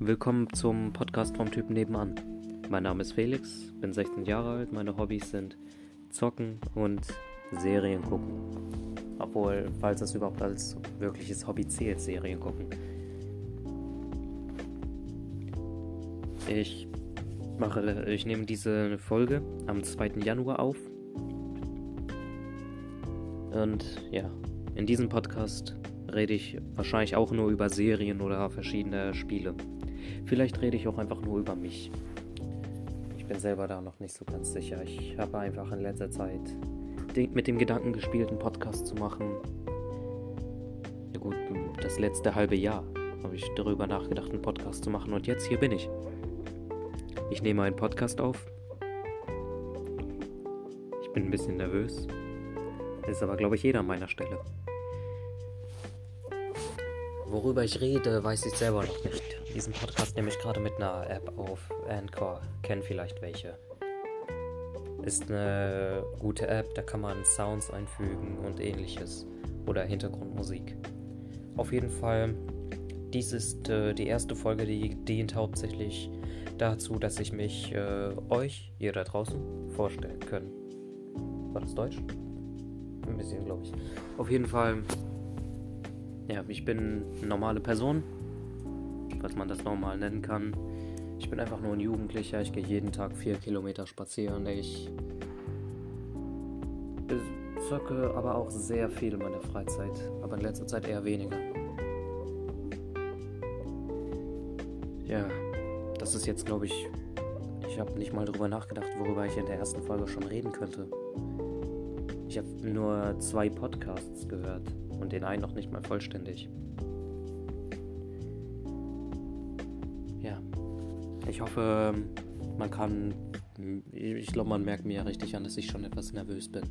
Willkommen zum Podcast vom Typen nebenan. Mein Name ist Felix, bin 16 Jahre alt, meine Hobbys sind Zocken und Serien gucken. Obwohl, falls das überhaupt als wirkliches Hobby zählt, Serien gucken. Ich mache, ich nehme diese Folge am 2. Januar auf. Und ja, in diesem Podcast rede ich wahrscheinlich auch nur über Serien oder verschiedene Spiele. Vielleicht rede ich auch einfach nur über mich. Ich bin selber da noch nicht so ganz sicher. Ich habe einfach in letzter Zeit mit dem Gedanken gespielt, einen Podcast zu machen. Ja gut, das letzte halbe Jahr habe ich darüber nachgedacht, einen Podcast zu machen. Und jetzt hier bin ich. Ich nehme einen Podcast auf. Ich bin ein bisschen nervös. Ist aber, glaube ich, jeder an meiner Stelle. Worüber ich rede, weiß ich selber noch nicht. Diesen Podcast nehme ich gerade mit einer App auf. Anchor. Kennen vielleicht welche. Ist eine gute App, da kann man Sounds einfügen und ähnliches. Oder Hintergrundmusik. Auf jeden Fall, dies ist äh, die erste Folge, die dient hauptsächlich dazu, dass ich mich äh, euch, ihr da draußen, vorstellen können. War das Deutsch? Ein bisschen, glaube ich. Auf jeden Fall ja, ich bin eine normale Person, falls man das normal nennen kann. Ich bin einfach nur ein Jugendlicher. Ich gehe jeden Tag vier Kilometer spazieren. Ich zocke aber auch sehr viel in meiner Freizeit, aber in letzter Zeit eher weniger. Ja, das ist jetzt, glaube ich, ich habe nicht mal darüber nachgedacht, worüber ich in der ersten Folge schon reden könnte. Ich habe nur zwei Podcasts gehört und den einen noch nicht mal vollständig. Ich hoffe, man kann. Ich glaube, man merkt mir ja richtig an, dass ich schon etwas nervös bin.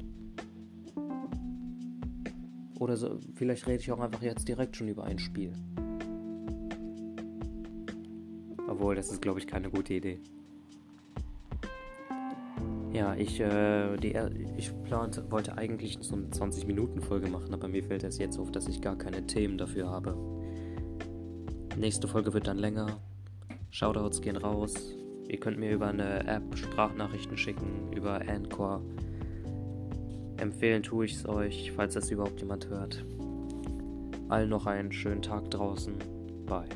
Oder so, vielleicht rede ich auch einfach jetzt direkt schon über ein Spiel. Obwohl, das ist, glaube ich, keine gute Idee. Ja, ich, äh, die, ich plante, wollte eigentlich so eine 20-Minuten-Folge machen, aber mir fällt es jetzt auf, dass ich gar keine Themen dafür habe. Nächste Folge wird dann länger. Shoutouts gehen raus. Ihr könnt mir über eine App Sprachnachrichten schicken, über Anchor. Empfehlen tue ich es euch, falls das überhaupt jemand hört. Allen noch einen schönen Tag draußen. Bye.